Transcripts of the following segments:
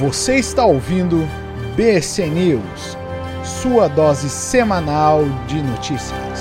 Você está ouvindo BC News, sua dose semanal de notícias.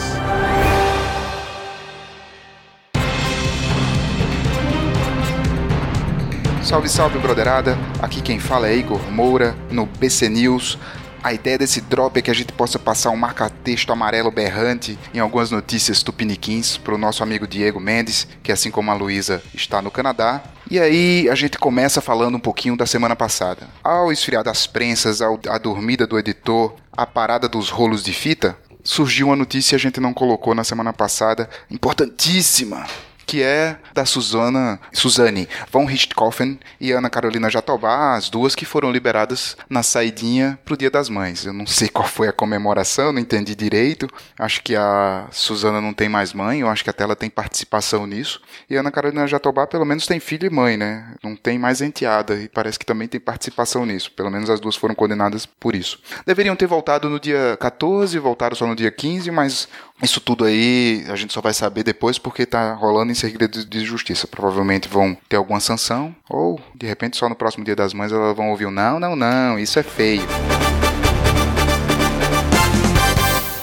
Salve, salve, broderada! Aqui quem fala é Igor Moura no BC News. A ideia desse drop é que a gente possa passar um marca-texto amarelo berrante em algumas notícias tupiniquins para o nosso amigo Diego Mendes, que assim como a Luísa está no Canadá. E aí a gente começa falando um pouquinho da semana passada. Ao esfriar das prensas, ao, a dormida do editor, a parada dos rolos de fita, surgiu uma notícia que a gente não colocou na semana passada, importantíssima, que é da Susana, Suzane von Richthofen e Ana Carolina Jatobá, as duas que foram liberadas na saidinha pro Dia das Mães. Eu não sei qual foi a comemoração, não entendi direito. Acho que a Suzana não tem mais mãe, eu acho que até ela tem participação nisso. E Ana Carolina Jatobá pelo menos tem filho e mãe, né? Não tem mais enteada e parece que também tem participação nisso. Pelo menos as duas foram condenadas por isso. Deveriam ter voltado no dia 14, voltaram só no dia 15, mas isso tudo aí a gente só vai saber depois porque tá rolando em segredo de justiça. Provavelmente vão ter alguma sanção ou de repente só no próximo dia das mães elas vão ouvir não, não, não, isso é feio.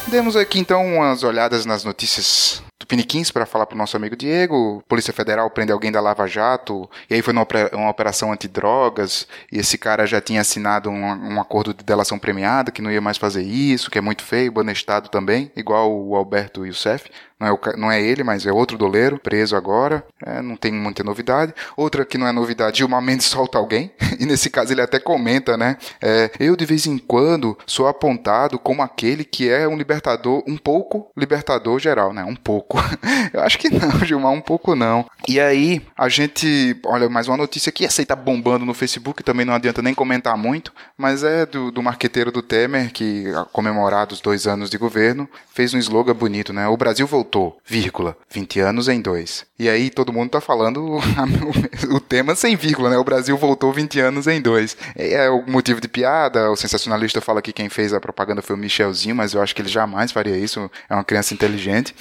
Demos aqui então umas olhadas nas notícias do Piniquins para falar para o nosso amigo Diego. Polícia Federal prende alguém da Lava Jato, e aí foi uma operação antidrogas, e esse cara já tinha assinado um, um, acordo de delação premiada, que não ia mais fazer isso, que é muito feio, banestado também, igual o Alberto Youssef. Não é, o, não é ele, mas é outro doleiro, preso agora. É, não tem muita novidade. Outra que não é novidade, Gilmar Mendes solta alguém. E nesse caso ele até comenta, né? É, eu de vez em quando sou apontado como aquele que é um libertador, um pouco libertador geral, né? Um pouco. Eu acho que não, Gilmar, um pouco não. E aí, a gente, olha, mais uma notícia que aí tá bombando no Facebook, também não adianta nem comentar muito, mas é do, do marqueteiro do Temer, que comemorado os dois anos de governo, fez um slogan bonito, né? O Brasil voltou vírgula, 20 anos em dois. E aí todo mundo tá falando o tema sem vírgula, né? O Brasil voltou 20 anos em dois. É o motivo de piada, o sensacionalista fala que quem fez a propaganda foi o Michelzinho, mas eu acho que ele jamais faria isso, é uma criança inteligente.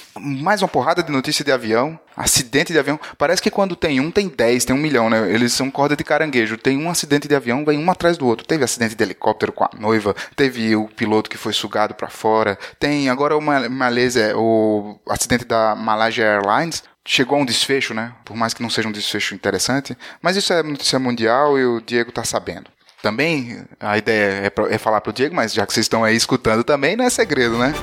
Mais uma porrada de notícia de avião, acidente de avião. Parece que quando tem um, tem dez, tem um milhão, né? Eles são corda de caranguejo. Tem um acidente de avião, vem um atrás do outro. Teve acidente de helicóptero com a noiva, teve o piloto que foi sugado para fora, tem agora o Malésia, o acidente da Malaysia Airlines, chegou a um desfecho, né? Por mais que não seja um desfecho interessante, mas isso é notícia mundial e o Diego tá sabendo. Também a ideia é, pra, é falar pro Diego, mas já que vocês estão aí escutando também, não é segredo, né?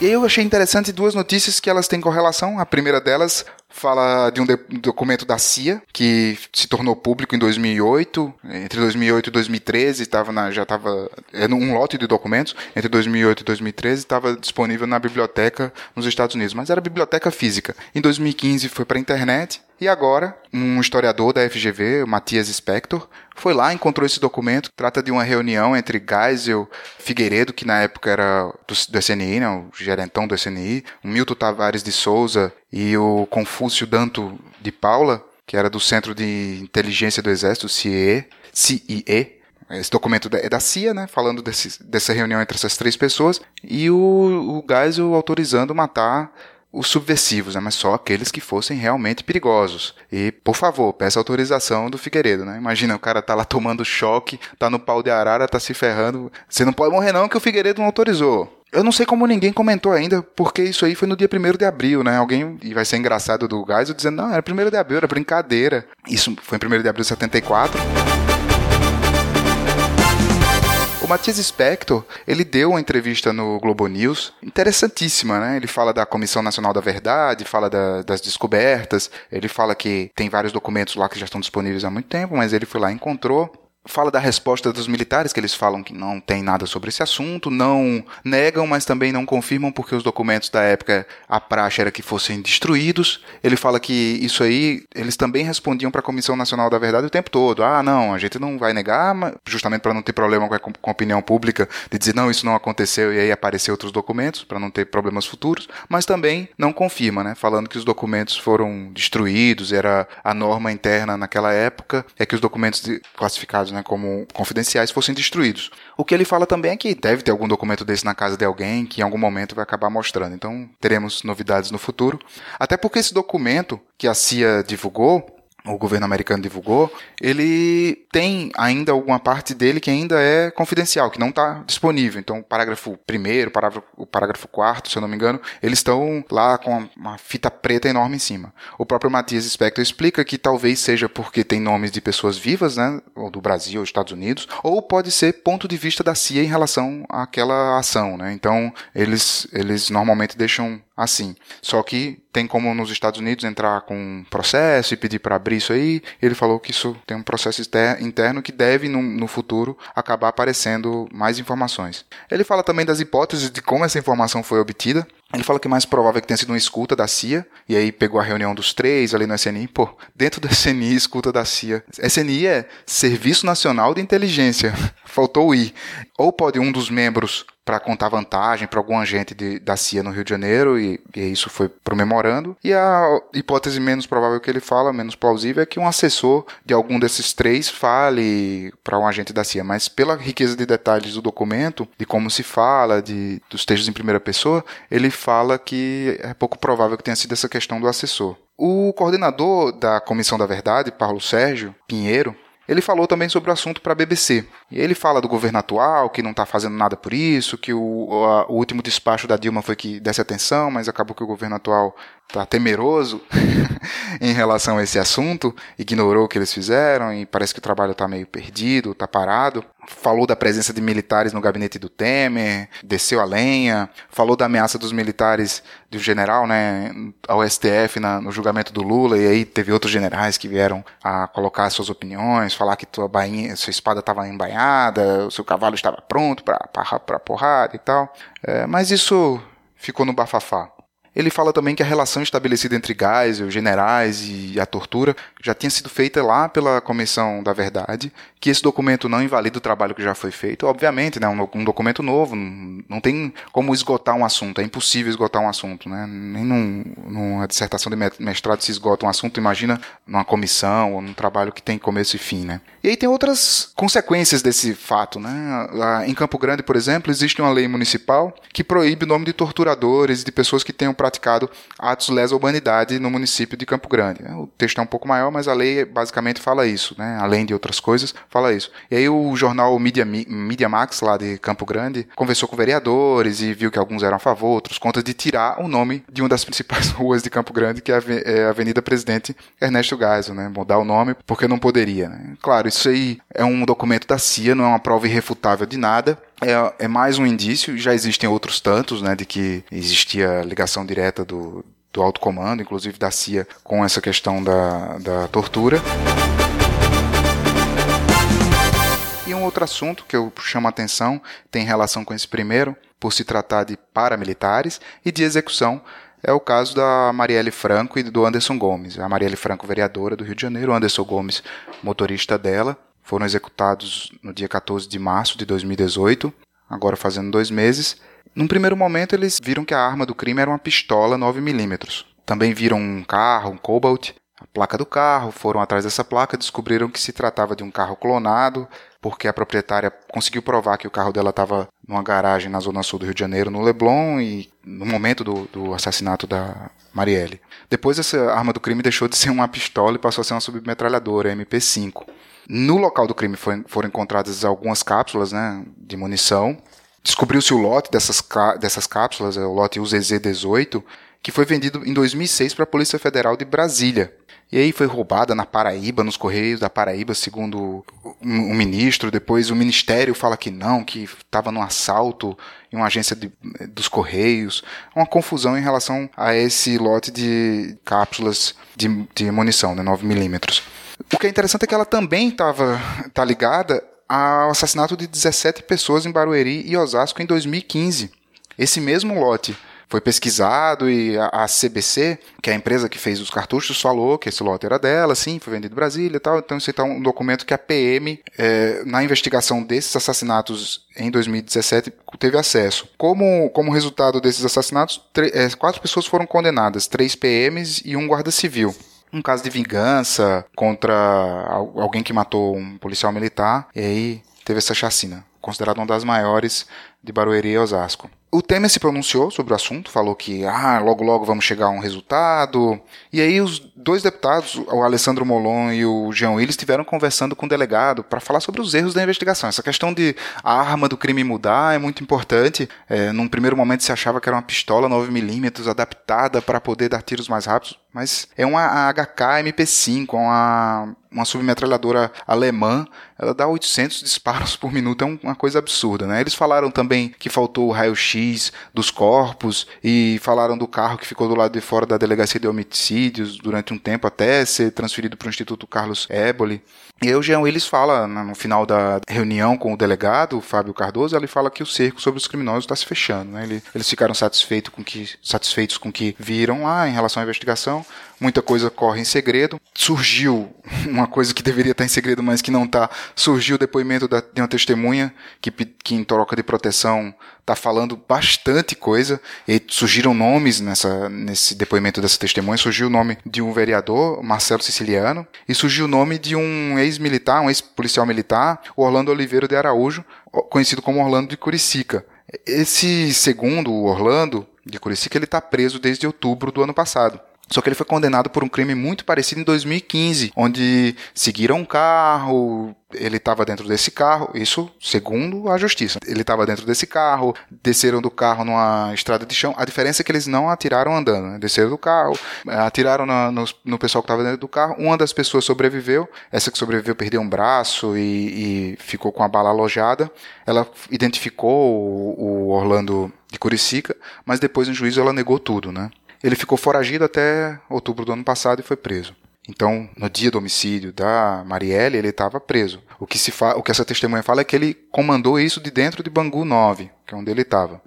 E aí eu achei interessante duas notícias que elas têm correlação. A primeira delas fala de um documento da CIA que se tornou público em 2008, entre 2008 e 2013 tava na, já estava é um lote de documentos entre 2008 e 2013 estava disponível na biblioteca nos Estados Unidos, mas era biblioteca física. Em 2015 foi para a internet e agora um historiador da FGV, Matias Spector, foi lá, encontrou esse documento. Trata de uma reunião entre Geisel Figueiredo, que na época era do, do SNI, né, o gerentão do SNI, o Milton Tavares de Souza e o Confúcio Danto de Paula, que era do Centro de Inteligência do Exército, CIE, CIE. Esse documento é da CIA, né, falando desse, dessa reunião entre essas três pessoas, e o, o Geisel autorizando matar os subversivos, né, mas só aqueles que fossem realmente perigosos. E, por favor, peça autorização do Figueiredo, né? Imagina, o cara tá lá tomando choque, tá no pau de arara, tá se ferrando. Você não pode morrer não que o Figueiredo não autorizou. Eu não sei como ninguém comentou ainda, porque isso aí foi no dia 1 de abril, né? Alguém, e vai ser engraçado do Geisel, dizendo, não, era 1 de abril, era brincadeira. Isso foi em 1 de abril de 74. O Matias Spector, ele deu uma entrevista no Globo News, interessantíssima, né? Ele fala da Comissão Nacional da Verdade, fala da, das descobertas, ele fala que tem vários documentos lá que já estão disponíveis há muito tempo, mas ele foi lá e encontrou fala da resposta dos militares, que eles falam que não tem nada sobre esse assunto, não negam, mas também não confirmam, porque os documentos da época, a praxe era que fossem destruídos. Ele fala que isso aí, eles também respondiam para a Comissão Nacional da Verdade o tempo todo. Ah, não, a gente não vai negar, justamente para não ter problema com a, opinião pública, de dizer, não, isso não aconteceu, e aí aparecer outros documentos, para não ter problemas futuros, mas também não confirma, né, falando que os documentos foram destruídos, era a norma interna naquela época, é que os documentos classificados né, como confidenciais, fossem destruídos. O que ele fala também é que deve ter algum documento desse na casa de alguém que em algum momento vai acabar mostrando. Então teremos novidades no futuro. Até porque esse documento que a CIA divulgou o governo americano divulgou, ele tem ainda alguma parte dele que ainda é confidencial, que não está disponível. Então, parágrafo primeiro, parágrafo, o parágrafo quarto, se eu não me engano, eles estão lá com uma fita preta enorme em cima. O próprio Matias Spector explica que talvez seja porque tem nomes de pessoas vivas, né, ou do Brasil, ou Estados Unidos, ou pode ser ponto de vista da CIA em relação àquela ação, né. Então, eles, eles normalmente deixam assim. Só que tem como nos Estados Unidos entrar com um processo e pedir para abrir isso aí. Ele falou que isso tem um processo interno que deve, no, no, futuro, acabar aparecendo mais informações. Ele fala também das hipóteses de como essa informação foi obtida. Ele fala que é mais provável que tenha sido uma escuta da CIA, e aí pegou a reunião dos três ali no SNI. Pô, dentro do SNI, escuta da CIA. SNI é Serviço Nacional de Inteligência. Faltou o I. Ou pode um dos membros para contar vantagem para algum agente de, da CIA no Rio de Janeiro, e, e isso foi pro memorando. E a hipótese menos provável que ele fala, menos plausível, é que um assessor de algum desses três fale para um agente da CIA. Mas pela riqueza de detalhes do documento, de como se fala, de, dos textos em primeira pessoa, ele fala que é pouco provável que tenha sido essa questão do assessor. O coordenador da Comissão da Verdade, Paulo Sérgio Pinheiro, ele falou também sobre o assunto para a BBC. Ele fala do governo atual, que não está fazendo nada por isso, que o, a, o, último despacho da Dilma foi que desse atenção, mas acabou que o governo atual está temeroso em relação a esse assunto, ignorou o que eles fizeram e parece que o trabalho está meio perdido, está parado. Falou da presença de militares no gabinete do Temer, desceu a lenha, falou da ameaça dos militares do general né, ao STF na, no julgamento do Lula, e aí teve outros generais que vieram a colocar suas opiniões, falar que tua bainha, sua espada estava embainhada, o seu cavalo estava pronto para porrada e tal. É, mas isso ficou no bafafá. Ele fala também que a relação estabelecida entre Geisel, generais e a tortura já tinha sido feita lá pela Comissão da Verdade, que esse documento não invalida o trabalho que já foi feito. Obviamente, né, um, um documento novo, não, tem como esgotar um assunto, é impossível esgotar um assunto. Né? Nem num, numa dissertação de mestrado se esgota um assunto, imagina numa comissão ou num trabalho que tem começo e fim. Né? E aí tem outras consequências desse fato. Né? Lá em Campo Grande, por exemplo, existe uma lei municipal que proíbe o nome de torturadores de pessoas que tenham praticado atos lesa humanidade no município de Campo Grande. O texto é um pouco maior, mas a lei basicamente fala isso, né? além de outras coisas, fala isso. E aí o jornal Media, Media Max, lá de Campo Grande, conversou com vereadores e viu que alguns eram a favor, outros contra, de tirar o nome de uma das principais ruas de Campo Grande, que é a é Avenida Presidente Ernesto Geisel, né? mudar o nome porque não poderia. Né? Claro, isso aí é um documento da CIA, não é uma prova irrefutável de nada, é, é mais um indício, já existem outros tantos, né, de que existia ligação direta do, do alto comando, inclusive da CIA, com essa questão da, da tortura. E um outro assunto que eu chamo a atenção tem relação com esse primeiro, por se tratar de paramilitares e de execução, é o caso da Marielle Franco e do Anderson Gomes. A Marielle Franco, vereadora do Rio de Janeiro, o Anderson Gomes, motorista dela foram executados no dia 14 de março de 2018, agora fazendo dois meses. Num primeiro momento, eles viram que a arma do crime era uma pistola 9mm. Também viram um carro, um Cobalt, a placa do carro, foram atrás dessa placa, descobriram que se tratava de um carro clonado, porque a proprietária conseguiu provar que o carro dela estava numa garagem na zona sul do Rio de Janeiro, no Leblon, e no momento do, do assassinato da Marielle. Depois, essa arma do crime deixou de ser uma pistola e passou a ser uma submetralhadora, MP5. No local do crime foi, foram encontradas algumas cápsulas né, de munição. Descobriu-se o lote dessas, dessas cápsulas, é o lote UZZ-18, que foi vendido em 2006 para a Polícia Federal de Brasília. E aí foi roubada na Paraíba, nos Correios da Paraíba, segundo o ministro. Depois o Ministério fala que não, que estava num assalto em uma agência de, dos Correios. Uma confusão em relação a esse lote de cápsulas de, de munição, né, 9mm. O que é interessante é que ela também estava tá ligada ao assassinato de 17 pessoas em Barueri e Osasco em 2015. Esse mesmo lote foi pesquisado e a, CBC, que é a empresa que fez os cartuchos, falou que esse lote era dela, sim, foi vendido em Brasília e tal. Então, isso é um documento que a PM, é, na investigação desses assassinatos em 2017, teve acesso. Como, como resultado desses assassinatos, é, quatro pessoas foram condenadas, três PMs e um guarda civil um caso de vingança contra alguém que matou um policial militar, e aí teve essa chacina, considerada uma das maiores de Barueri e Osasco. o Temer se pronunciou sobre o assunto, falou que ah, logo logo vamos chegar a um resultado. E aí os dois deputados, o Alessandro Molon e o Jean Willis, estiveram conversando com o delegado para falar sobre os erros da investigação. Essa questão de a arma do crime mudar é muito importante. É, num primeiro momento se achava que era uma pistola 9mm adaptada para poder dar tiros mais rápidos, mas é uma HK MP5, uma uma submetralhadora alemã, ela dá 800 disparos por minuto, é uma coisa absurda, né? Eles falaram também que faltou o raio-x dos corpos e falaram do carro que ficou do lado de fora da delegacia de homicídios durante um tempo até ser transferido para o Instituto Carlos Éboli. E o Jean Willis fala, no final da reunião com o delegado, Fábio Cardoso, ele fala que o cerco sobre os criminosos está se fechando. Né? Ele, eles ficaram satisfeitos com, que, satisfeitos com que viram lá em relação à investigação. Muita coisa corre em segredo. Surgiu uma coisa que deveria estar em segredo, mas que não está. Surgiu o depoimento da, de uma testemunha que, que em troca de proteção está falando bastante coisa. E surgiram nomes nessa, nesse depoimento dessa testemunha. Surgiu o nome de um vereador, Marcelo Siciliano, e surgiu o nome de um ex-militar, um ex-policial militar, Orlando Oliveira de Araújo, conhecido como Orlando de Curicica. Esse segundo, o Orlando de Curicica, ele está preso desde outubro do ano passado. Só que ele foi condenado por um crime muito parecido em 2015, onde seguiram um carro, ele estava dentro desse carro, isso segundo a justiça. Ele estava dentro desse carro, desceram do carro numa estrada de chão. A diferença é que eles não atiraram andando, né? desceram do carro, atiraram no, no, no pessoal que estava dentro do carro. Uma das pessoas sobreviveu, essa que sobreviveu perdeu um braço e, e ficou com a bala alojada. Ela identificou o, o Orlando de Curicica, mas depois no juízo ela negou tudo, né? Ele ficou foragido até outubro do ano passado e foi preso. Então, no dia do homicídio da Marielle, ele estava preso. O que, se o que essa testemunha fala é que ele comandou isso de dentro de Bangu 9, que é onde ele estava.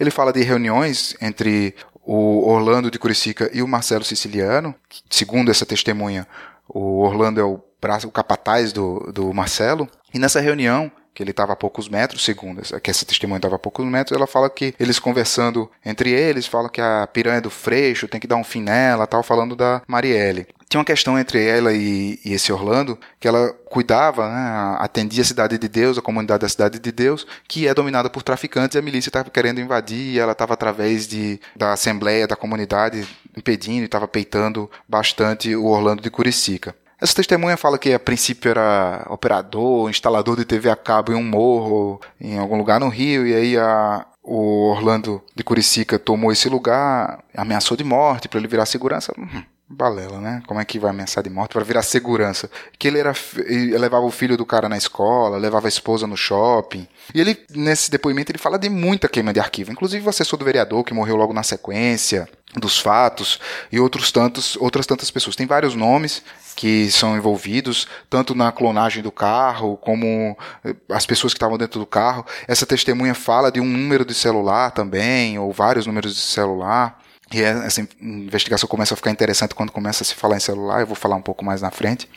Ele fala de reuniões entre o Orlando de Curicica e o Marcelo Siciliano. Segundo essa testemunha, o Orlando é o braço, o capataz do, do Marcelo. E nessa reunião, que ele estava a poucos metros, segundo que essa testemunha estava a poucos metros, ela fala que eles conversando entre eles, falam que a piranha do Freixo tem que dar um fim nela, tal, falando da Marielle. Tinha uma questão entre ela e, e esse Orlando, que ela cuidava, né, atendia a Cidade de Deus, a comunidade da Cidade de Deus, que é dominada por traficantes, e a milícia estava querendo invadir, e ela estava através de, da assembleia, da comunidade, impedindo e estava peitando bastante o Orlando de Curicica. Essa testemunha fala que a princípio era operador, instalador de TV a cabo em um morro, em algum lugar no Rio, e aí a, o Orlando de Curicica tomou esse lugar, ameaçou de morte para ele virar segurança. Hum, balela, né? Como é que vai ameaçar de morte para virar segurança? Que ele era ele levava o filho do cara na escola, levava a esposa no shopping. E ele nesse depoimento ele fala de muita queima de arquivo, inclusive o assessor do vereador que morreu logo na sequência dos fatos e outros tantos outras tantas pessoas. Tem vários nomes que são envolvidos, tanto na clonagem do carro, como eh, as pessoas que estavam dentro do carro. Essa testemunha fala de um número de celular também, ou vários números de celular. E é, essa investigação começa a ficar interessante quando começa a se falar em celular, eu vou falar um pouco mais na frente.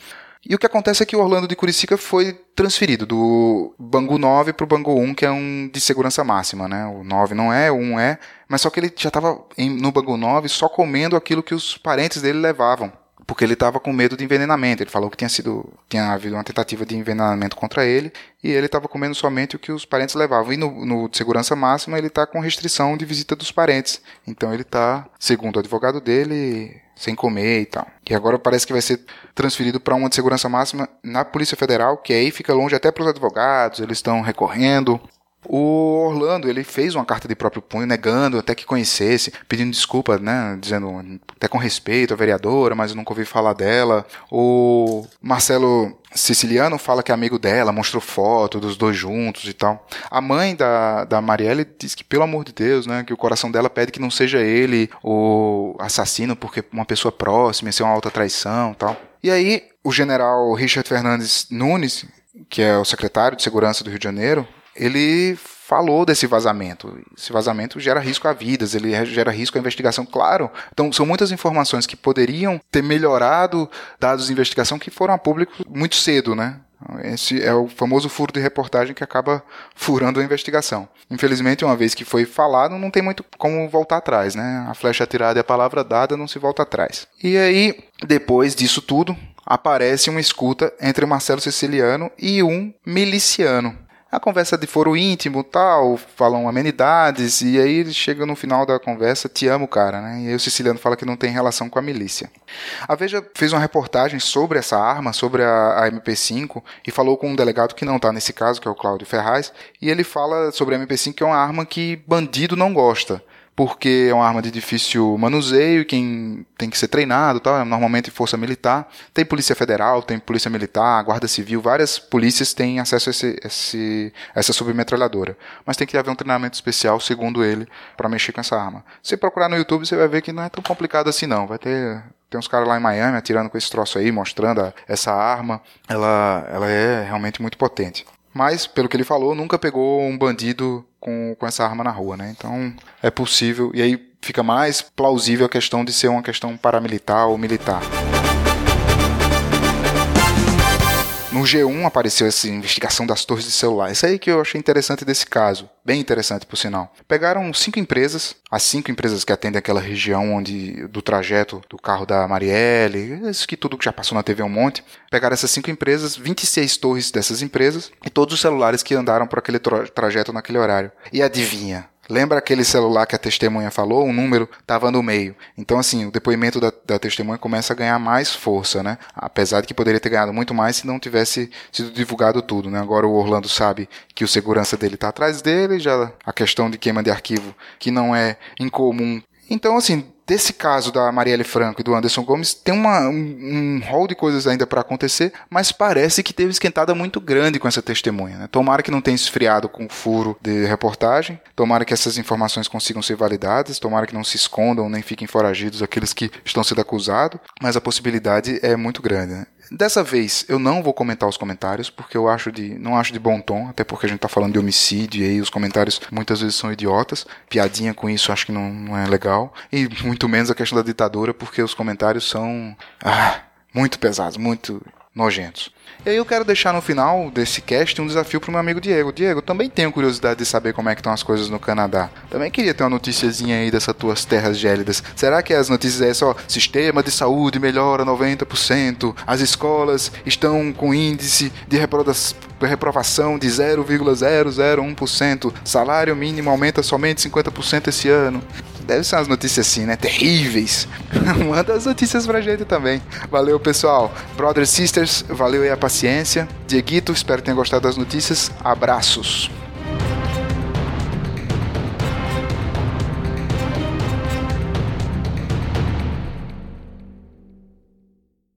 E o que acontece é que o Orlando de Curicica foi transferido do Bangu 9 para o Bangu 1, que é um de segurança máxima, né? O 9 não é, o 1 é, mas só que ele já estava no Bangu 9 só comendo aquilo que os parentes dele levavam porque ele estava com medo de envenenamento. Ele falou que tinha sido tinha havido uma tentativa de envenenamento contra ele e ele estava comendo somente o que os parentes levavam. E no, no segurança máxima ele está com restrição de visita dos parentes. Então ele está, segundo o advogado dele, sem comer e tal. E agora parece que vai ser transferido para uma de segurança máxima na Polícia Federal, que aí fica longe até para os advogados, eles estão recorrendo. O Orlando, ele fez uma carta de próprio punho, negando até que conhecesse, pedindo desculpa, né, dizendo até com respeito à vereadora, mas eu nunca ouvi falar dela. O Marcelo Siciliano fala que é amigo dela, mostrou foto dos dois juntos e tal. A mãe da, da Marielle diz que, pelo amor de Deus, né, que o coração dela pede que não seja ele o assassino, porque uma pessoa próxima ia ser uma alta traição e tal. E aí, o general Richard Fernandes Nunes, que é o secretário de Segurança do Rio de Janeiro, ele falou desse vazamento. Esse vazamento gera risco a vidas, ele gera risco à investigação, claro. Então, são muitas informações que poderiam ter melhorado dados de investigação que foram a público muito cedo, né? Esse é o famoso furo de reportagem que acaba furando a investigação. Infelizmente, uma vez que foi falado, não tem muito como voltar atrás, né? A flecha atirada e a palavra dada não se volta atrás. E aí, depois disso tudo, aparece uma escuta entre Marcelo Siciliano e um miliciano. A conversa de foro íntimo tal, falam amenidades, e aí chega no final da conversa, te amo, cara, né? E aí o siciliano fala que não tem relação com a milícia. A Veja fez uma reportagem sobre essa arma, sobre a, a MP5, e falou com um delegado que não está nesse caso, que é o Cláudio Ferraz, e ele fala sobre a MP5 que é uma arma que bandido não gosta porque é uma arma de difícil manuseio, quem tem que ser treinado, tal, é normalmente força militar. Tem polícia federal, tem polícia militar, guarda civil, várias polícias têm acesso a esse, esse, essa submetralhadora. Mas tem que haver um treinamento especial, segundo ele, para mexer com essa arma. Se procurar no YouTube, você vai ver que não é tão complicado assim não. Vai ter tem uns caras lá em Miami atirando com esse troço aí, mostrando a, essa arma. Ela, ela é realmente muito potente. Mas, pelo que ele falou, nunca pegou um bandido com, com essa arma na rua, né? Então é possível. E aí fica mais plausível a questão de ser uma questão paramilitar ou militar. No G1 apareceu essa investigação das torres de celular. Isso aí que eu achei interessante desse caso. Bem interessante, por sinal. Pegaram cinco empresas, as cinco empresas que atendem aquela região onde do trajeto do carro da Marielle, isso que tudo que já passou na TV um monte. Pegaram essas cinco empresas, 26 torres dessas empresas e todos os celulares que andaram por aquele tra trajeto naquele horário. E adivinha? Lembra aquele celular que a testemunha falou? O número estava no meio. Então, assim, o depoimento da, da, testemunha começa a ganhar mais força, né? Apesar de que poderia ter ganhado muito mais se não tivesse sido divulgado tudo, né? Agora o Orlando sabe que o segurança dele está atrás dele, já a questão de queima de arquivo, que não é incomum. Então, assim, desse caso da Marielle Franco e do Anderson Gomes, tem uma, um, um rol de coisas ainda para acontecer, mas parece que teve esquentada muito grande com essa testemunha. Né? Tomara que não tenha esfriado com furo de reportagem, tomara que essas informações consigam ser validadas, tomara que não se escondam nem fiquem foragidos aqueles que estão sendo acusados, mas a possibilidade é muito grande. Né? Dessa vez eu não vou comentar os comentários, porque eu acho de. não acho de bom tom, até porque a gente tá falando de homicídio e aí os comentários muitas vezes são idiotas. Piadinha com isso acho que não, não é legal. E muito menos a questão da ditadura, porque os comentários são. Ah, muito pesados, muito nojentos. E aí eu quero deixar no final desse cast um desafio pro meu amigo Diego. Diego, também tenho curiosidade de saber como é que estão as coisas no Canadá. Também queria ter uma noticiazinha aí dessas tuas terras gélidas. Será que as notícias é só sistema de saúde melhora 90%, as escolas estão com índice de reprovação de 0,001%, salário mínimo aumenta somente 50% esse ano? Deve ser umas notícias assim, né? Terríveis. Manda as notícias pra gente também. Valeu, pessoal. Brothers Sisters, valeu aí a paciência. Dieguito, espero que tenha gostado das notícias. Abraços.